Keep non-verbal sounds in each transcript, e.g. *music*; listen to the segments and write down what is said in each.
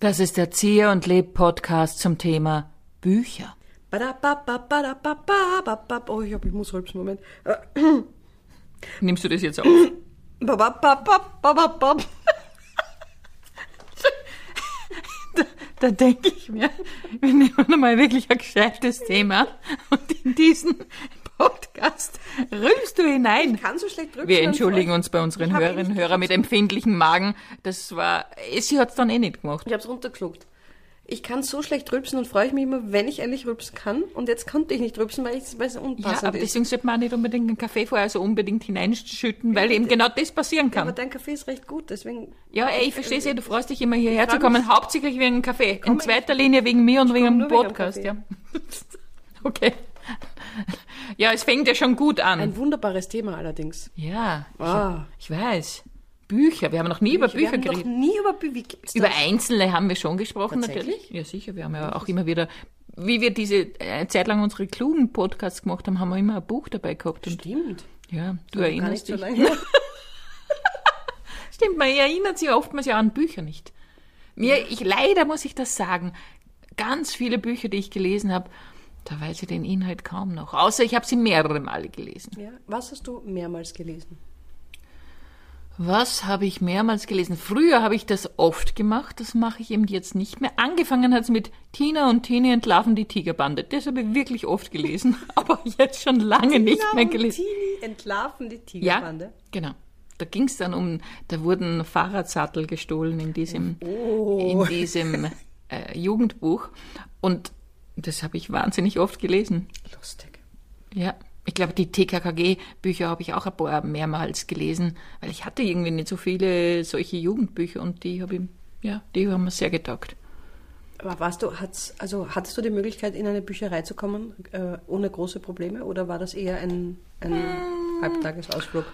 Das ist der Zieh und Leb Podcast zum Thema Bücher. Oh, ich, hab, ich muss rülpsen, Moment. Nimmst du das jetzt auf? Da, da denke ich mir, wir nehmen mal wirklich ein gescheites Thema und in diesen Podcast rülpst du hinein. Ich kann so schlecht rülpsen. Wir entschuldigen uns bei unseren Hörerinnen und Hörern mit empfindlichen Magen. Das war, sie hat's dann eh nicht gemacht. Ich hab's runtergeschluckt. Ich kann so schlecht rülpsen und freue ich mich immer, wenn ich endlich rülpsen kann. Und jetzt konnte ich nicht rülpsen, weil es Ja, unpassend aber ist. deswegen sollte man auch nicht unbedingt einen Kaffee vorher so unbedingt hineinschütten, weil eben genau das passieren Aber kann. dein Kaffee ist recht gut, deswegen. Ja, ey, ich verstehe ja, du freust dich immer hierher zu kommen, hauptsächlich wegen dem Kaffee. In zweiter Linie wegen mir und wegen dem wegen Podcast, Kaffee. ja. *laughs* Okay. *laughs* Ja, es fängt ja schon gut an. Ein wunderbares Thema allerdings. Ja, Ah. ich, ich weiß. Bücher, wir haben noch nie über Wir Bücher haben noch geredet. nie über Bücher. Über das? Einzelne haben wir schon gesprochen, natürlich. Ja, sicher. Wir haben ja auch immer wieder, wie wir diese äh, Zeit lang unsere klugen Podcasts gemacht haben, haben wir immer ein Buch dabei gehabt. Stimmt. ja, du Gar erinnerst so dich. her. *laughs* Stimmt, man erinnert sich oftmals ja an Bücher nicht. Mir, ich leider muss ich das sagen, ganz viele Bücher, die ich gelesen habe, da weiß ich den Inhalt kaum noch. Außer ich habe sie mehrere Male gelesen. ja. Was hast du mehrmals gelesen? Was habe ich mehrmals gelesen? Früher habe ich das oft gemacht, das mache ich eben jetzt nicht mehr. Angefangen hat es mit Tina und Tini entlarven die Tigerbande. Das habe ich wirklich oft gelesen, *laughs* aber jetzt schon lange nicht Tina mehr und gelesen. Tini entlarven die Ja, Tigerbande. genau. Da ging es dann um, da wurden Fahrradsattel gestohlen in diesem, Oh. in diesem äh, Jugendbuch. Und das habe ich wahnsinnig oft gelesen. Lustig. Ja, ich glaube, die TKKG-Bücher habe ich auch ein paar mehrmals gelesen, weil ich hatte irgendwie nicht so viele solche Jugendbücher und die habe ich, ja, die haben mir sehr getaugt. Aber warst du, hat's, also hattest du die Möglichkeit, in eine Bücherei zu kommen, äh, ohne große Probleme, oder war das eher ein, ein Hm. Halbtagesausflug?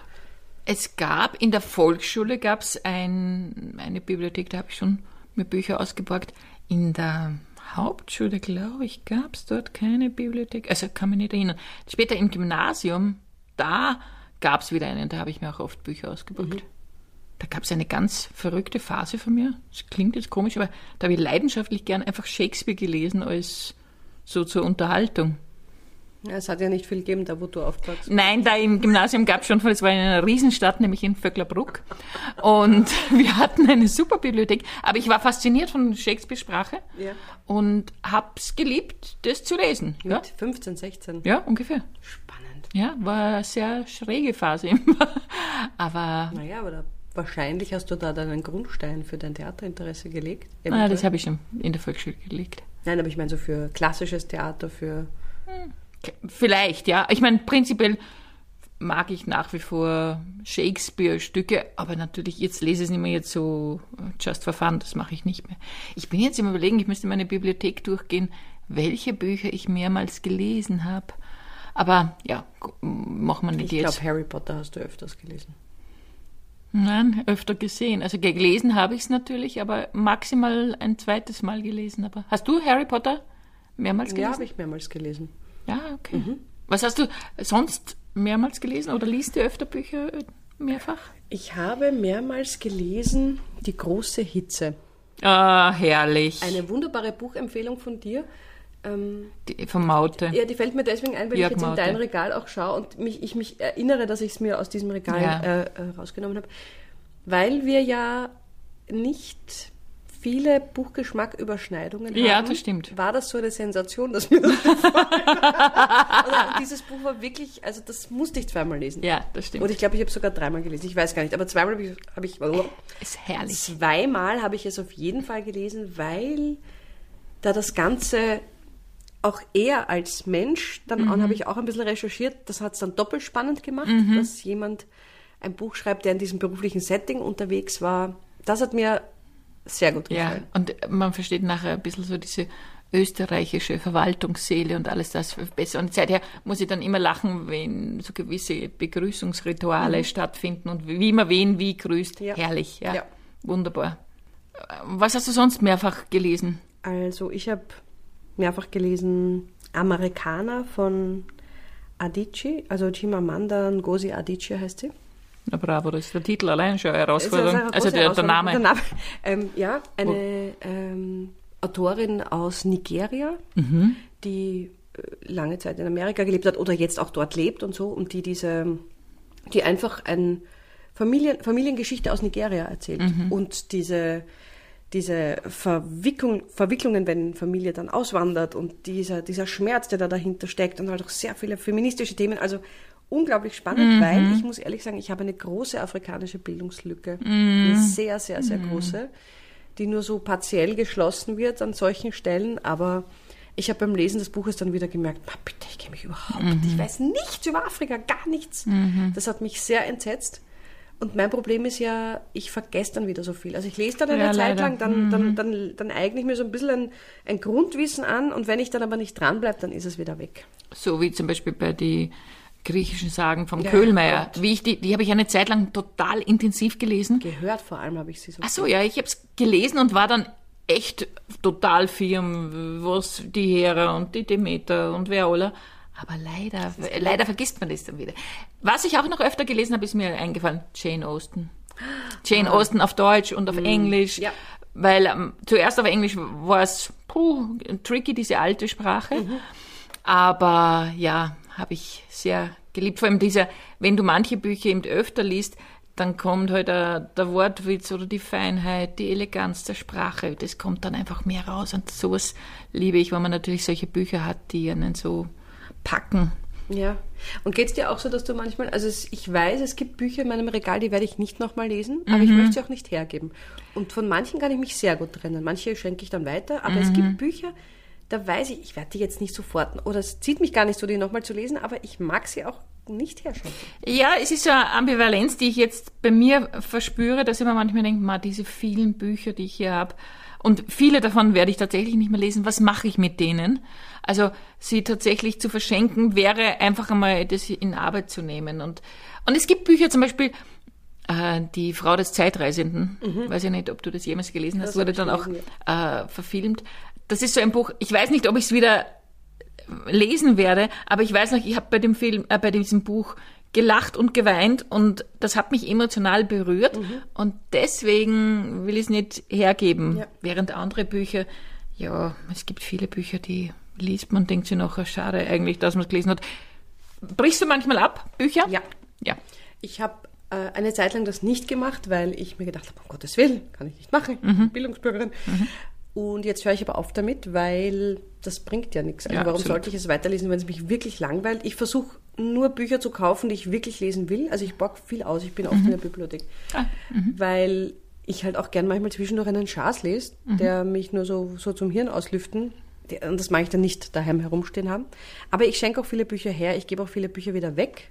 Es gab, in der Volksschule gab es ein, eine Bibliothek, da habe ich schon mir Bücher ausgeborgt. In der Hauptschule, glaube ich, gab es dort keine Bibliothek. Also kann mich nicht erinnern. Später im Gymnasium, da gab es wieder einen, da habe ich mir auch oft Bücher ausgeborgt. Da gab es eine ganz verrückte Phase von mir. Das klingt jetzt komisch, aber da habe ich leidenschaftlich gern einfach Shakespeare gelesen als so zur Unterhaltung. Ja, es hat ja nicht viel gegeben, da wo du aufwachst. Nein, da im Gymnasium gab es schon, es war in einer Riesenstadt, nämlich in Vöcklerbruck. Und *laughs* wir hatten eine super Bibliothek. Aber ich war fasziniert von Shakespeare-Sprache Ja. und hab's geliebt, das zu lesen. Ja, Mit 15, 16. ja ungefähr. Spannend. Ja, war eine sehr schräge Phase immer. *laughs* Aber Naja, aber da, wahrscheinlich hast du da deinen Grundstein für dein Theaterinteresse gelegt. ah, eventuell. das habe ich schon in der Volksschule gelegt. Nein, aber ich meine so für klassisches Theater, für... Vielleicht, ja. Ich meine, prinzipiell mag ich nach wie vor Shakespeare-Stücke, aber natürlich, jetzt lese ich es nicht mehr jetzt so äh, just for fun, das mache ich nicht mehr. Ich bin jetzt im Überlegen, ich müsste meine Bibliothek durchgehen, welche Bücher ich mehrmals gelesen habe. Aber ja, machen wir nicht Ich jetzt. glaube, Harry Potter hast du öfters gelesen. Nein, öfter gesehen. Also gelesen habe ich es natürlich, aber maximal ein zweites Mal gelesen. Aber hast du Harry Potter mehrmals Ja, gelesen? habe ich mehrmals gelesen. Ja, okay. Was hast du sonst mehrmals gelesen oder liest du öfter Bücher mehrfach? Ich habe mehrmals gelesen Die große Hitze. Ah, herrlich. Eine wunderbare Buchempfehlung von dir. Ähm, Die, vom Maute. ja, die fällt mir deswegen ein, weil Jörg ich jetzt in Maute. dein Regal auch schaue und mich, ich mich erinnere, dass ich es mir aus diesem Regal Ja. äh, äh, rausgenommen habe. Weil wir ja nicht viele Buchgeschmacküberschneidungen Ja, haben. das stimmt. War das so eine Sensation, dass mir das? *laughs* Also, dieses Buch war wirklich, also das musste ich zweimal lesen. Ja, das stimmt. Und ich glaube, ich habe sogar dreimal gelesen. Ich weiß gar nicht, aber zweimal habe ich, habe ich ist herrlich. zweimal habe ich es auf jeden Fall gelesen, weil da das Ganze auch er als Mensch, dann Mhm. habe ich auch ein bisschen recherchiert, das hat es dann doppelt spannend gemacht, Mhm. dass jemand ein Buch schreibt, der in diesem beruflichen Setting unterwegs war. Das hat mir sehr gut Ja, gefallen. und man versteht nachher ein bisschen so diese österreichische Verwaltungsseele und alles das besser. Und seither muss ich dann immer lachen, wenn so gewisse Begrüßungsrituale stattfinden und wie man wen wie grüßt. Mhm. Ja. Herrlich, ja. Ja. Wunderbar. Was hast du sonst mehrfach gelesen? Also ich habe mehrfach gelesen Amerikaner von Adichie, also Chimamanda Ngozi Adichie heißt sie. Na bravo, das ist der Titel allein schon eine Herausforderung. Das ist eine also der, der Herausforderung. Name. Der Name. Ähm, ja, eine ähm, Autorin aus Nigeria, Mhm. die äh, lange Zeit in Amerika gelebt hat oder jetzt auch dort lebt und so und die diese, die einfach ein Familien, Familiengeschichte aus Nigeria erzählt Mhm. und diese diese Verwicklung, Verwicklungen, wenn Familie dann auswandert und dieser, dieser Schmerz, der da dahinter steckt und halt auch sehr viele feministische Themen. Also unglaublich spannend, Mhm. weil ich muss ehrlich sagen, ich habe eine große afrikanische Bildungslücke. Mhm. Eine sehr, sehr, sehr große, die nur so partiell geschlossen wird an solchen Stellen. Aber ich habe beim Lesen des Buches dann wieder gemerkt, "Ma, bitte, ich kenne mich überhaupt nicht. Ich weiß nichts über Afrika, gar nichts. Das hat mich sehr entsetzt. Und mein Problem ist ja, ich vergesse dann wieder so viel. Also ich lese dann eine Ja, Zeit leider. lang, dann, dann, dann, dann eigne ich mir so ein bisschen ein, ein Grundwissen an und wenn ich dann aber nicht dranbleibe, dann ist es wieder weg. So wie zum Beispiel bei die griechischen Sagen vom Ja, Köhlmeier. Wie ich die, die habe ich eine Zeit lang total intensiv gelesen. Gehört vor allem habe ich sie so. Ach so, ja, ich habe es gelesen und war dann echt total firm, was die Hera und die Demeter und wer alle. Aber leider, leider vergisst man das dann wieder. Was ich auch noch öfter gelesen habe, ist mir eingefallen, Jane Austen. Jane Austen auf Deutsch und auf Englisch. Ja. Weil ähm, zuerst auf Englisch war es puh, tricky, diese alte Sprache. Aber ja, habe ich sehr geliebt. Vor allem dieser, wenn du manche Bücher eben öfter liest, dann kommt halt der, der Wortwitz oder die Feinheit, die Eleganz der Sprache. Das kommt dann einfach mehr raus. Und sowas liebe ich, wenn man natürlich solche Bücher hat, die einen so packen. Ja. Und geht's dir auch so, dass du manchmal, also es, ich weiß, es gibt Bücher in meinem Regal, die werde ich nicht nochmal lesen, aber ich möchte sie auch nicht hergeben. Und von manchen kann ich mich sehr gut trennen. Manche schenke ich dann weiter, aber es gibt Bücher, da weiß ich, ich werde die jetzt nicht sofort, oder es zieht mich gar nicht so, die nochmal zu lesen, aber ich mag sie auch nicht herschenken. Ja, es ist so eine Ambivalenz, die ich jetzt bei mir verspüre, dass ich mir manchmal denke, ma, diese vielen Bücher, die ich hier habe, und viele davon werde ich tatsächlich nicht mehr lesen. Was mache ich mit denen? Also sie tatsächlich zu verschenken, wäre einfach einmal das in Arbeit zu nehmen. Und, und es gibt Bücher zum Beispiel, äh, die Frau des Zeitreisenden, weiß ich nicht, ob du das jemals gelesen hast, Das wurde habe ich dann auch äh, verfilmt. Das ist so ein Buch, ich weiß nicht, ob ich es wieder lesen werde, aber ich weiß noch, ich habe bei dem Film, äh, bei diesem Buch gelacht und geweint und das hat mich emotional berührt und deswegen will ich es nicht hergeben. Ja. Während andere Bücher, ja, es gibt viele Bücher, die liest man, denkt sich noch, ah, schade eigentlich, dass man es gelesen hat. Brichst du manchmal ab, Bücher? Ja. Ja. Ich habe äh, eine Zeit lang das nicht gemacht, weil ich mir gedacht habe, um Gottes Willen, kann ich nicht machen, Mhm. Bildungsbürgerin. Und jetzt höre ich aber auf damit, weil das bringt ja nichts. Also Ja, warum absolut. sollte ich es weiterlesen, wenn es mich wirklich langweilt? Ich versuche nur Bücher zu kaufen, die ich wirklich lesen will. Also ich bock viel aus, ich bin oft in der Bibliothek. Ah, Weil ich halt auch gern manchmal zwischendurch einen Schaß lese, der mich nur so, so zum Hirn auslüften. Und das mag ich dann nicht daheim herumstehen haben. Aber ich schenke auch viele Bücher her, ich gebe auch viele Bücher wieder weg.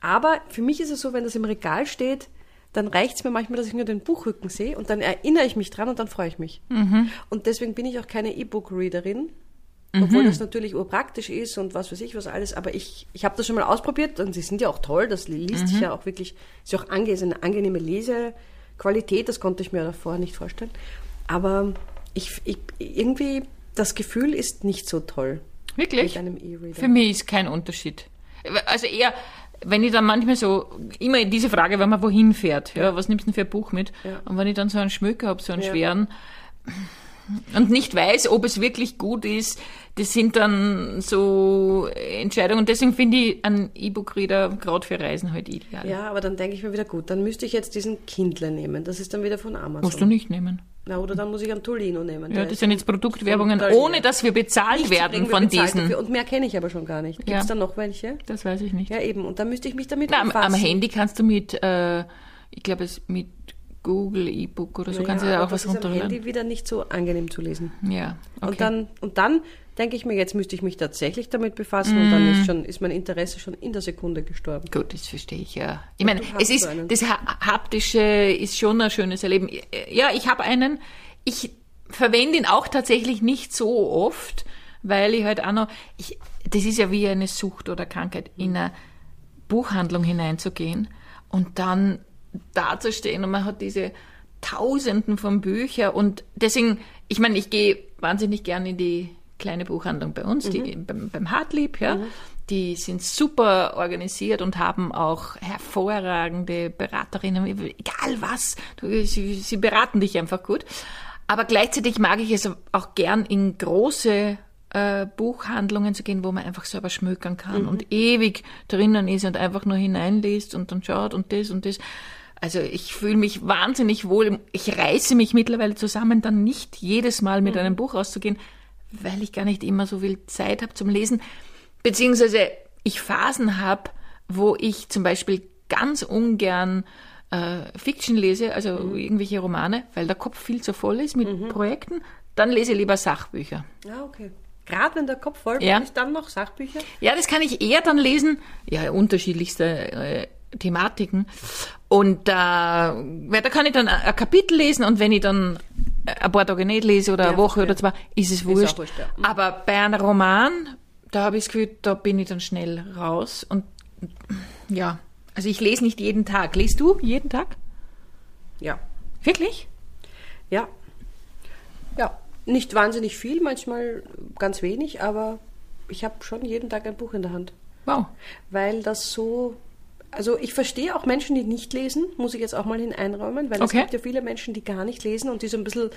Aber für mich ist es so, wenn das im Regal steht, dann reicht es mir manchmal, dass ich nur den Buchrücken sehe und dann erinnere ich mich dran und dann freue ich mich. Und deswegen bin ich auch keine E-Book-Readerin, obwohl das natürlich urpraktisch ist und was weiß ich was alles. Aber ich, ich habe das schon mal ausprobiert und sie sind ja auch toll. Das liest sich ja auch wirklich, ist ja auch ange ist eine angenehme Lesequalität, das konnte ich mir davor nicht vorstellen. Aber ich, ich irgendwie, das Gefühl ist nicht so toll Wirklich? mit einem E-Reader. Für mich ist kein Unterschied. Also eher, wenn ich dann manchmal so, immer diese Frage, wenn man wohin fährt, ja, was nimmst du denn für ein Buch mit? Ja. Und wenn ich dann so einen Schmöker habe, so einen Ja. schweren, und nicht weiß, ob es wirklich gut ist, das sind dann so Entscheidungen. Und deswegen finde ich einen E-Book-Reader gerade für Reisen halt ideal. Ja, aber dann denke ich mir wieder, gut, dann müsste ich jetzt diesen Kindle nehmen. Das ist dann wieder von Amazon. Musst du nicht nehmen. Na, oder dann muss ich einen Tolino nehmen. Ja, das sind jetzt Produktwerbungen, ohne dass wir bezahlt Nichts werden wir von bezahlt diesen. Dafür. Und mehr kenne ich aber schon gar nicht. Gibt es Ja. da noch welche? Das weiß ich nicht. Ja, eben. Und dann müsste ich mich damit Na, am, am. Handy kannst du mit, äh, ich glaube, es mit Google E-Book oder so kannst du ja, da auch was das ist am runterladen. Handy wieder nicht so angenehm zu lesen. Ja, okay. Und dann, und dann denke ich mir, jetzt müsste ich mich tatsächlich damit befassen und dann Mm. ist schon, ist mein Interesse schon in der Sekunde gestorben. Gut, das verstehe ich ja. Ich meine, es ist einen. das Ha- haptische ist schon ein schönes Erleben. Ja, ich habe einen. Ich verwende ihn auch tatsächlich nicht so oft, weil ich halt auch noch. Ich, das ist ja wie eine Sucht oder Krankheit, in eine Buchhandlung hineinzugehen und dann dazustehen und man hat diese Tausenden von Büchern und deswegen, ich meine, ich gehe wahnsinnig gern in die kleine Buchhandlung bei uns, die, beim, beim Hartlieb, ja. die sind super organisiert und haben auch hervorragende Beraterinnen, egal was, du, sie, sie beraten dich einfach gut. Aber gleichzeitig mag ich es auch gern in große äh, Buchhandlungen zu gehen, wo man einfach selber schmökern kann Mhm. und ewig drinnen ist und einfach nur hineinliest und dann schaut und das und das. Also ich fühle mich wahnsinnig wohl. Ich reiße mich mittlerweile zusammen, dann nicht jedes Mal Mhm. mit einem Buch rauszugehen, weil ich gar nicht immer so viel Zeit habe zum Lesen. Beziehungsweise ich Phasen habe, wo ich zum Beispiel ganz ungern äh, Fiction lese, also Mhm. irgendwelche Romane, weil der Kopf viel zu voll ist mit Projekten. Dann lese ich lieber Sachbücher. Ah, okay. Gerade wenn der Kopf voll Ja. ist, dann noch Sachbücher. Ja, das kann ich eher dann lesen. Ja, unterschiedlichste äh, Thematiken. Und da, weil da kann ich dann ein Kapitel lesen und wenn ich dann ein paar Tage nicht lese oder Ja, eine Woche oder zwei, ist es wurscht. wurscht, ja. Mhm. Aber bei einem Roman, da habe ich das Gefühl, da bin ich dann schnell raus. Und ja, also ich lese nicht jeden Tag. Liest du jeden Tag? Ja. Wirklich? Ja. Ja. Nicht wahnsinnig viel, manchmal ganz wenig, aber ich habe schon jeden Tag ein Buch in der Hand. Wow. Weil das so. Also ich verstehe auch Menschen, die nicht lesen, muss ich jetzt auch mal hineinräumen, weil Okay. es gibt ja viele Menschen, die gar nicht lesen und die so ein bisschen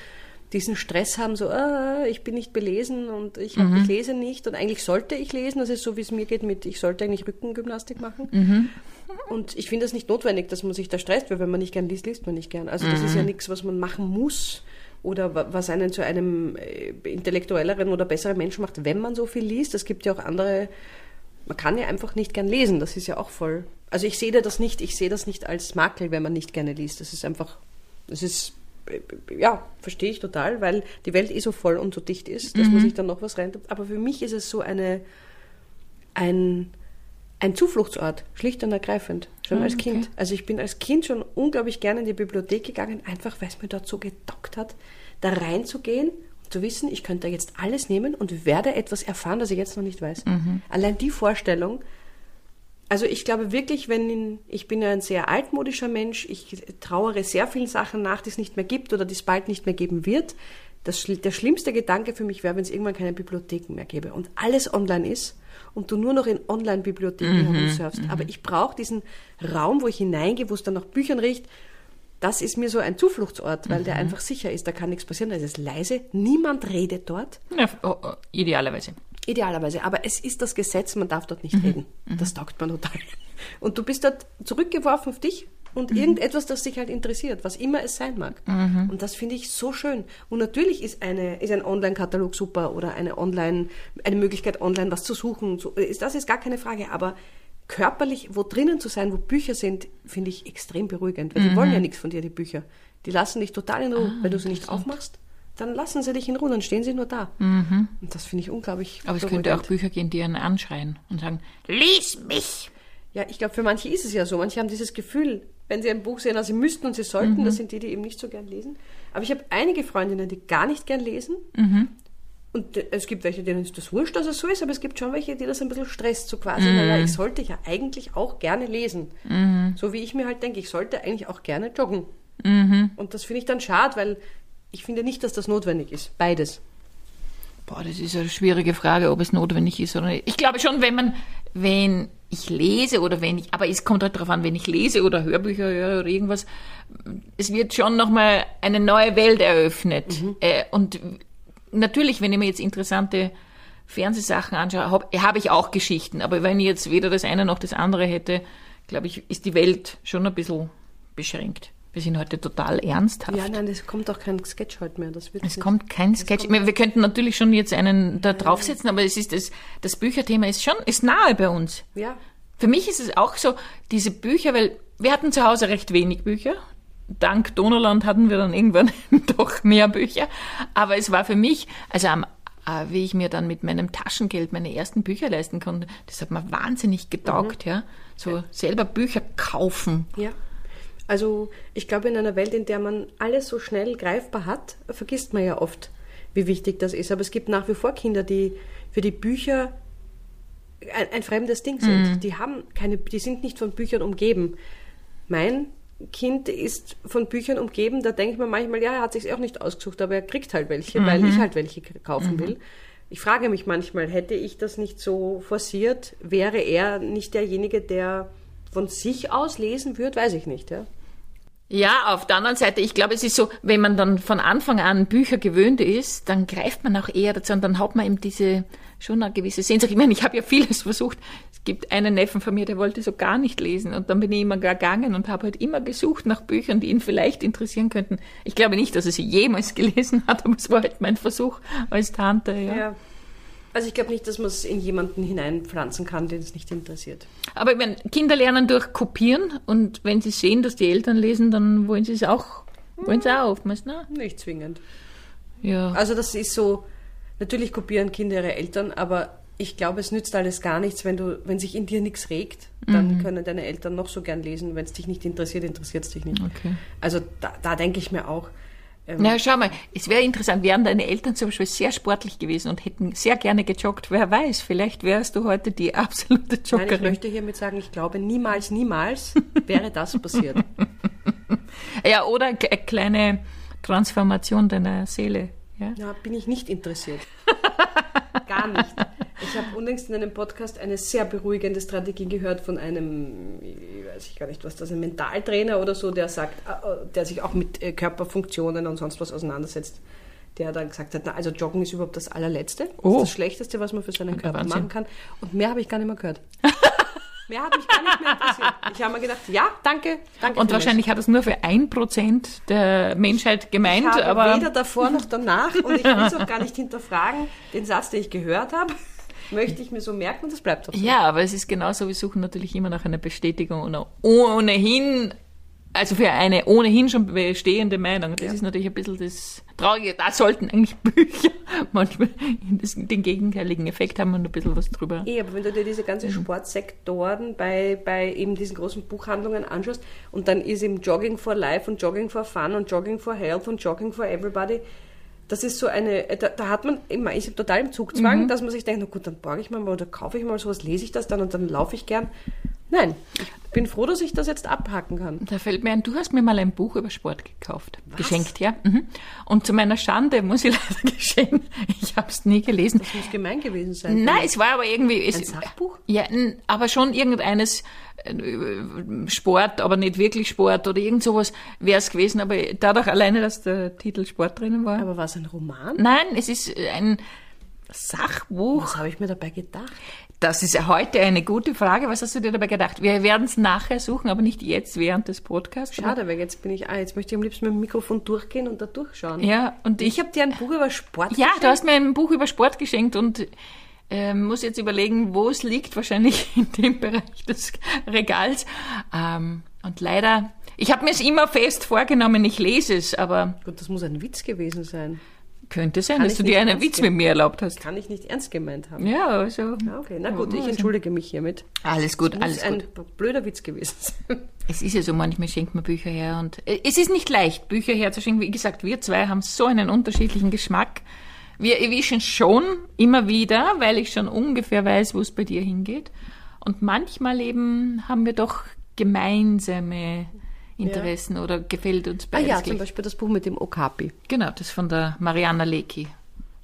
diesen Stress haben, so, ah, ich bin nicht belesen und ich, hab, ich lese nicht und eigentlich sollte ich lesen, das ist so, wie es mir geht mit, ich sollte eigentlich Rückengymnastik machen. Und ich finde es nicht notwendig, dass man sich da stresst, weil wenn man nicht gern liest, liest man nicht gern. Also das ist ja nichts, was man machen muss oder wa- was einen zu einem äh, intellektuelleren oder besseren Menschen macht, wenn man so viel liest. Es gibt ja auch andere, man kann ja einfach nicht gern lesen, das ist ja auch voll. Also ich sehe da das nicht, ich sehe das nicht als Makel, wenn man nicht gerne liest. Das ist einfach, das ist, ja, verstehe ich total, weil die Welt eh so voll und so dicht ist, dass man sich dann noch was rein. Aber für mich ist es so eine, ein, ein Zufluchtsort, schlicht und ergreifend, schon Ah, als okay. Kind. Also ich bin als Kind schon unglaublich gerne in die Bibliothek gegangen, einfach weil es mir dort so getockt hat, da reinzugehen und zu wissen, ich könnte jetzt alles nehmen und werde etwas erfahren, das ich jetzt noch nicht weiß. Mhm. Allein die Vorstellung, also ich glaube wirklich, wenn in, ich bin ja ein sehr altmodischer Mensch, ich trauere sehr vielen Sachen nach, die es nicht mehr gibt oder die es bald nicht mehr geben wird. Das, der schlimmste Gedanke für mich wäre, wenn es irgendwann keine Bibliotheken mehr gäbe und alles online ist und du nur noch in Online-Bibliotheken herumsurfst. Aber ich brauche diesen Raum, wo ich hineingehe, wo es dann nach Büchern riecht. Das ist mir so ein Zufluchtsort, weil der einfach sicher ist. Da kann nichts passieren. Da ist es leise. Niemand redet dort. Ja, oh, oh, idealerweise. Idealerweise. Aber es ist das Gesetz, man darf dort nicht reden. Das taugt man total. Und du bist dort zurückgeworfen auf dich und irgendetwas, das dich halt interessiert, was immer es sein mag. Und das finde ich so schön. Und natürlich ist, eine, ist ein Online-Katalog super oder eine Online, eine Möglichkeit, online was zu suchen. So, ist, das ist gar keine Frage. Aber körperlich wo drinnen zu sein, wo Bücher sind, finde ich extrem beruhigend. Weil die wollen ja nichts von dir, die Bücher. Die lassen dich total in Ruhe. Wenn du sie nicht aufmachst, dann lassen sie dich in Ruhe, dann stehen sie nur da. Und das finde ich unglaublich Aber es könnte auch. Bücher gehen, die einen anschreien und sagen, lies mich! Ja, ich glaube, für manche ist es ja so. Manche haben dieses Gefühl, wenn sie ein Buch sehen, also sie müssten und sie sollten, das sind die, die eben nicht so gern lesen. Aber ich habe einige Freundinnen, die gar nicht gern lesen. Und äh, es gibt welche, denen ist das wurscht, dass es so ist, aber es gibt schon welche, die das ein bisschen stresst, so quasi, naja, ich sollte ja eigentlich auch gerne lesen. So wie ich mir halt denke, ich sollte eigentlich auch gerne joggen. Und das finde ich dann schade, weil ich finde nicht, dass das notwendig ist. Beides. Boah, das ist eine schwierige Frage, ob es notwendig ist oder nicht. Ich glaube schon, wenn man, wenn ich lese oder wenn ich, aber es kommt halt darauf an, wenn ich lese oder Hörbücher höre oder irgendwas, es wird schon nochmal eine neue Welt eröffnet. Äh, und natürlich, wenn ich mir jetzt interessante Fernsehsachen anschaue, habe hab ich auch Geschichten. Aber wenn ich jetzt weder das eine noch das andere hätte, glaube ich, ist die Welt schon ein bisschen beschränkt. Wir sind heute total ernsthaft. Ja, nein, es kommt auch kein Sketch heute mehr. Das wird Es nicht. kommt kein Sketch. Ich meine, Wir könnten natürlich schon jetzt einen da draufsetzen, aber es ist das, das Bücherthema ist schon, ist nahe bei uns. Ja, Für mich ist es auch so, diese Bücher, weil wir hatten zu Hause recht wenig Bücher. Dank Donauland hatten wir dann irgendwann *laughs* doch mehr Bücher. Aber es war für mich, also am, äh, wie ich mir dann mit meinem Taschengeld meine ersten Bücher leisten konnte, das hat mir wahnsinnig getaugt, ja. So selber Bücher kaufen. Ja. Also ich glaube, in einer Welt, in der man alles so schnell greifbar hat, vergisst man ja oft, wie wichtig das ist. Aber es gibt nach wie vor Kinder, die für die Bücher ein, ein fremdes Ding sind. Die haben keine, die sind nicht von Büchern umgeben. Mein Kind ist von Büchern umgeben, da denke ich mir manchmal, ja, er hat sich auch nicht ausgesucht, aber er kriegt halt welche, weil ich halt welche kaufen will. Ich frage mich manchmal, hätte ich das nicht so forciert, wäre er nicht derjenige, der von sich aus lesen würde, weiß ich nicht, ja. Ja, auf der anderen Seite, ich glaube, es ist so, wenn man dann von Anfang an Bücher gewöhnt ist, dann greift man auch eher dazu und dann hat man eben diese schon eine gewisse Sehnsucht. Ich meine, ich habe ja vieles *laughs* versucht. Es gibt einen Neffen von mir, der wollte so gar nicht lesen und dann bin ich immer gegangen und habe halt immer gesucht nach Büchern, die ihn vielleicht interessieren könnten. Ich glaube nicht, dass er sie jemals *laughs* gelesen hat, aber es war halt mein Versuch als Tante. Ja. ja. Also ich glaube nicht, dass man es in jemanden hineinpflanzen kann, den es nicht interessiert. Aber wenn Kinder lernen durch Kopieren und wenn sie sehen, dass die Eltern lesen, dann wollen sie es auch, wollen sie auch aufpassen, ne? Nicht zwingend. Ja. Also das ist so, natürlich kopieren Kinder ihre Eltern, aber ich glaube, es nützt alles gar nichts, wenn du, wenn sich in dir nichts regt, dann mhm. können deine Eltern noch so gern lesen. Wenn es dich nicht interessiert, interessiert es dich nicht. Okay. Also da, da denke ich mir auch, Na, schau mal, es wäre interessant, wären deine Eltern zum Beispiel sehr sportlich gewesen und hätten sehr gerne gejoggt. Wer weiß, vielleicht wärst du heute die *laughs* absolute Joggerin. Nein, ich möchte hiermit sagen, ich glaube, niemals, niemals wäre das passiert. *laughs* ja, oder eine kleine Transformation deiner Seele. Ja, ja bin ich nicht interessiert. *laughs* Gar nicht. Ich habe unlängst in einem Podcast eine sehr beruhigende Strategie gehört von einem, weiß ich gar nicht, was das, ein Mentaltrainer oder so, der sagt, äh, äh, der sich auch mit äh, Körperfunktionen und sonst was auseinandersetzt. Der dann gesagt hat, na, also Joggen ist überhaupt das allerletzte. Das oh. ist das Schlechteste, was man für seinen Körper Wahnsinn. machen kann. Und mehr habe ich gar nicht mehr gehört. *laughs* Mehr hat mich gar nicht mehr interessiert. Ich habe mir gedacht, ja, danke, danke. Und wahrscheinlich mich. hat es nur für ein Prozent der Menschheit gemeint. Ich habe aber weder davor noch danach und ich will es auch gar nicht hinterfragen, den Satz, den ich gehört habe möchte ich mir so merken und das bleibt auch so. Ja, aber es ist genauso, wir suchen natürlich immer nach einer Bestätigung und ohnehin, also für eine ohnehin schon bestehende Meinung. Das ja. ist natürlich ein bisschen das Traurige. Da sollten eigentlich Bücher *laughs* manchmal den gegenteiligen Effekt haben und ein bisschen was drüber. Eh, aber wenn du dir diese ganzen Sportsektoren bei, bei eben diesen großen Buchhandlungen anschaust und dann ist eben Jogging for Life und Jogging for Fun und Jogging for Health und Jogging for Everybody, das ist so eine, da, da hat man immer, ich total im Zugzwang, mhm. dass man sich denkt, na gut, dann borge ich mal oder kaufe ich mal sowas, lese ich das dann und dann laufe ich gern. Nein, ich bin froh, dass ich das jetzt abhacken kann. Da fällt mir ein, du hast mir mal ein Buch über Sport gekauft. Was? Geschenkt, ja. Mhm. Und zu meiner Schande muss ich *laughs* leider geschehen, ich habe es nie gelesen. Das muss gemein gewesen sein. Nein, es war aber irgendwie... Es, ein Sachbuch? Ja, aber schon irgendeines äh, Sport, aber nicht wirklich Sport oder irgend sowas wäre es gewesen, aber dadurch alleine, dass der Titel Sport drinnen war. Aber war es ein Roman? Nein, es ist ein Sachbuch. Was habe ich mir dabei gedacht? Das ist heute eine gute Frage. Was hast du dir dabei gedacht? Wir werden es nachher suchen, aber nicht jetzt während des Podcasts. Schade, weil jetzt bin ich, ah, jetzt möchte ich am liebsten mit dem Mikrofon durchgehen und da durchschauen. Ja, und ich, ich habe dir ein Buch über Sport Ja, geschenkt. du hast mir ein Buch über Sport geschenkt und äh, muss jetzt überlegen, wo es liegt. Wahrscheinlich *laughs* in dem Bereich des Regals. Ähm, und leider, ich habe mir es immer fest vorgenommen, ich lese es, aber. Gut, das muss ein Witz gewesen sein. Könnte sein, kann dass du dir einen Witz mit mir erlaubt hast. Kann ich nicht ernst gemeint haben. Ja, also. Okay, na gut, ich entschuldige mich hiermit. Alles gut, das alles ein gut. blöder Witz gewesen sein. *laughs* Es ist ja so, manchmal schenkt man Bücher her und äh, es ist nicht leicht, Bücher herzuschenken. Wie gesagt, wir zwei haben so einen unterschiedlichen Geschmack. Wir erwischen schon immer wieder, weil ich schon ungefähr weiß, wo es bei dir hingeht. Und manchmal eben haben wir doch gemeinsame Interessen ja. oder gefällt uns beides. Ah ja, zum Beispiel das Buch mit dem Okapi. Genau, das von der Mariana Lecki.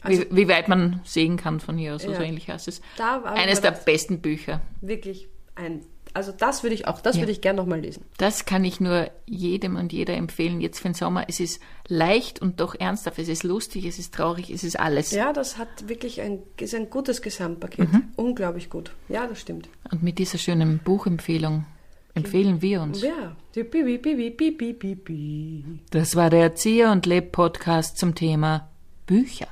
Also, wie, wie, weit man sehen kann von hier aus, ja. so ähnlich heißt es. Eines der besten Bücher. Wirklich ein also das würde ich auch, das ja. würde ich gerne nochmal lesen. Das kann ich nur jedem und jeder empfehlen, jetzt für den Sommer. Es ist leicht und doch ernsthaft, es ist lustig, es ist traurig, es ist alles. Ja, das hat wirklich ein, ist ein gutes Gesamtpaket. Mhm. Unglaublich gut. Ja, das stimmt. Und mit dieser schönen Buchempfehlung empfehlen wir uns. Ja. Das war der Erzieher und Leb Podcast zum Thema Bücher.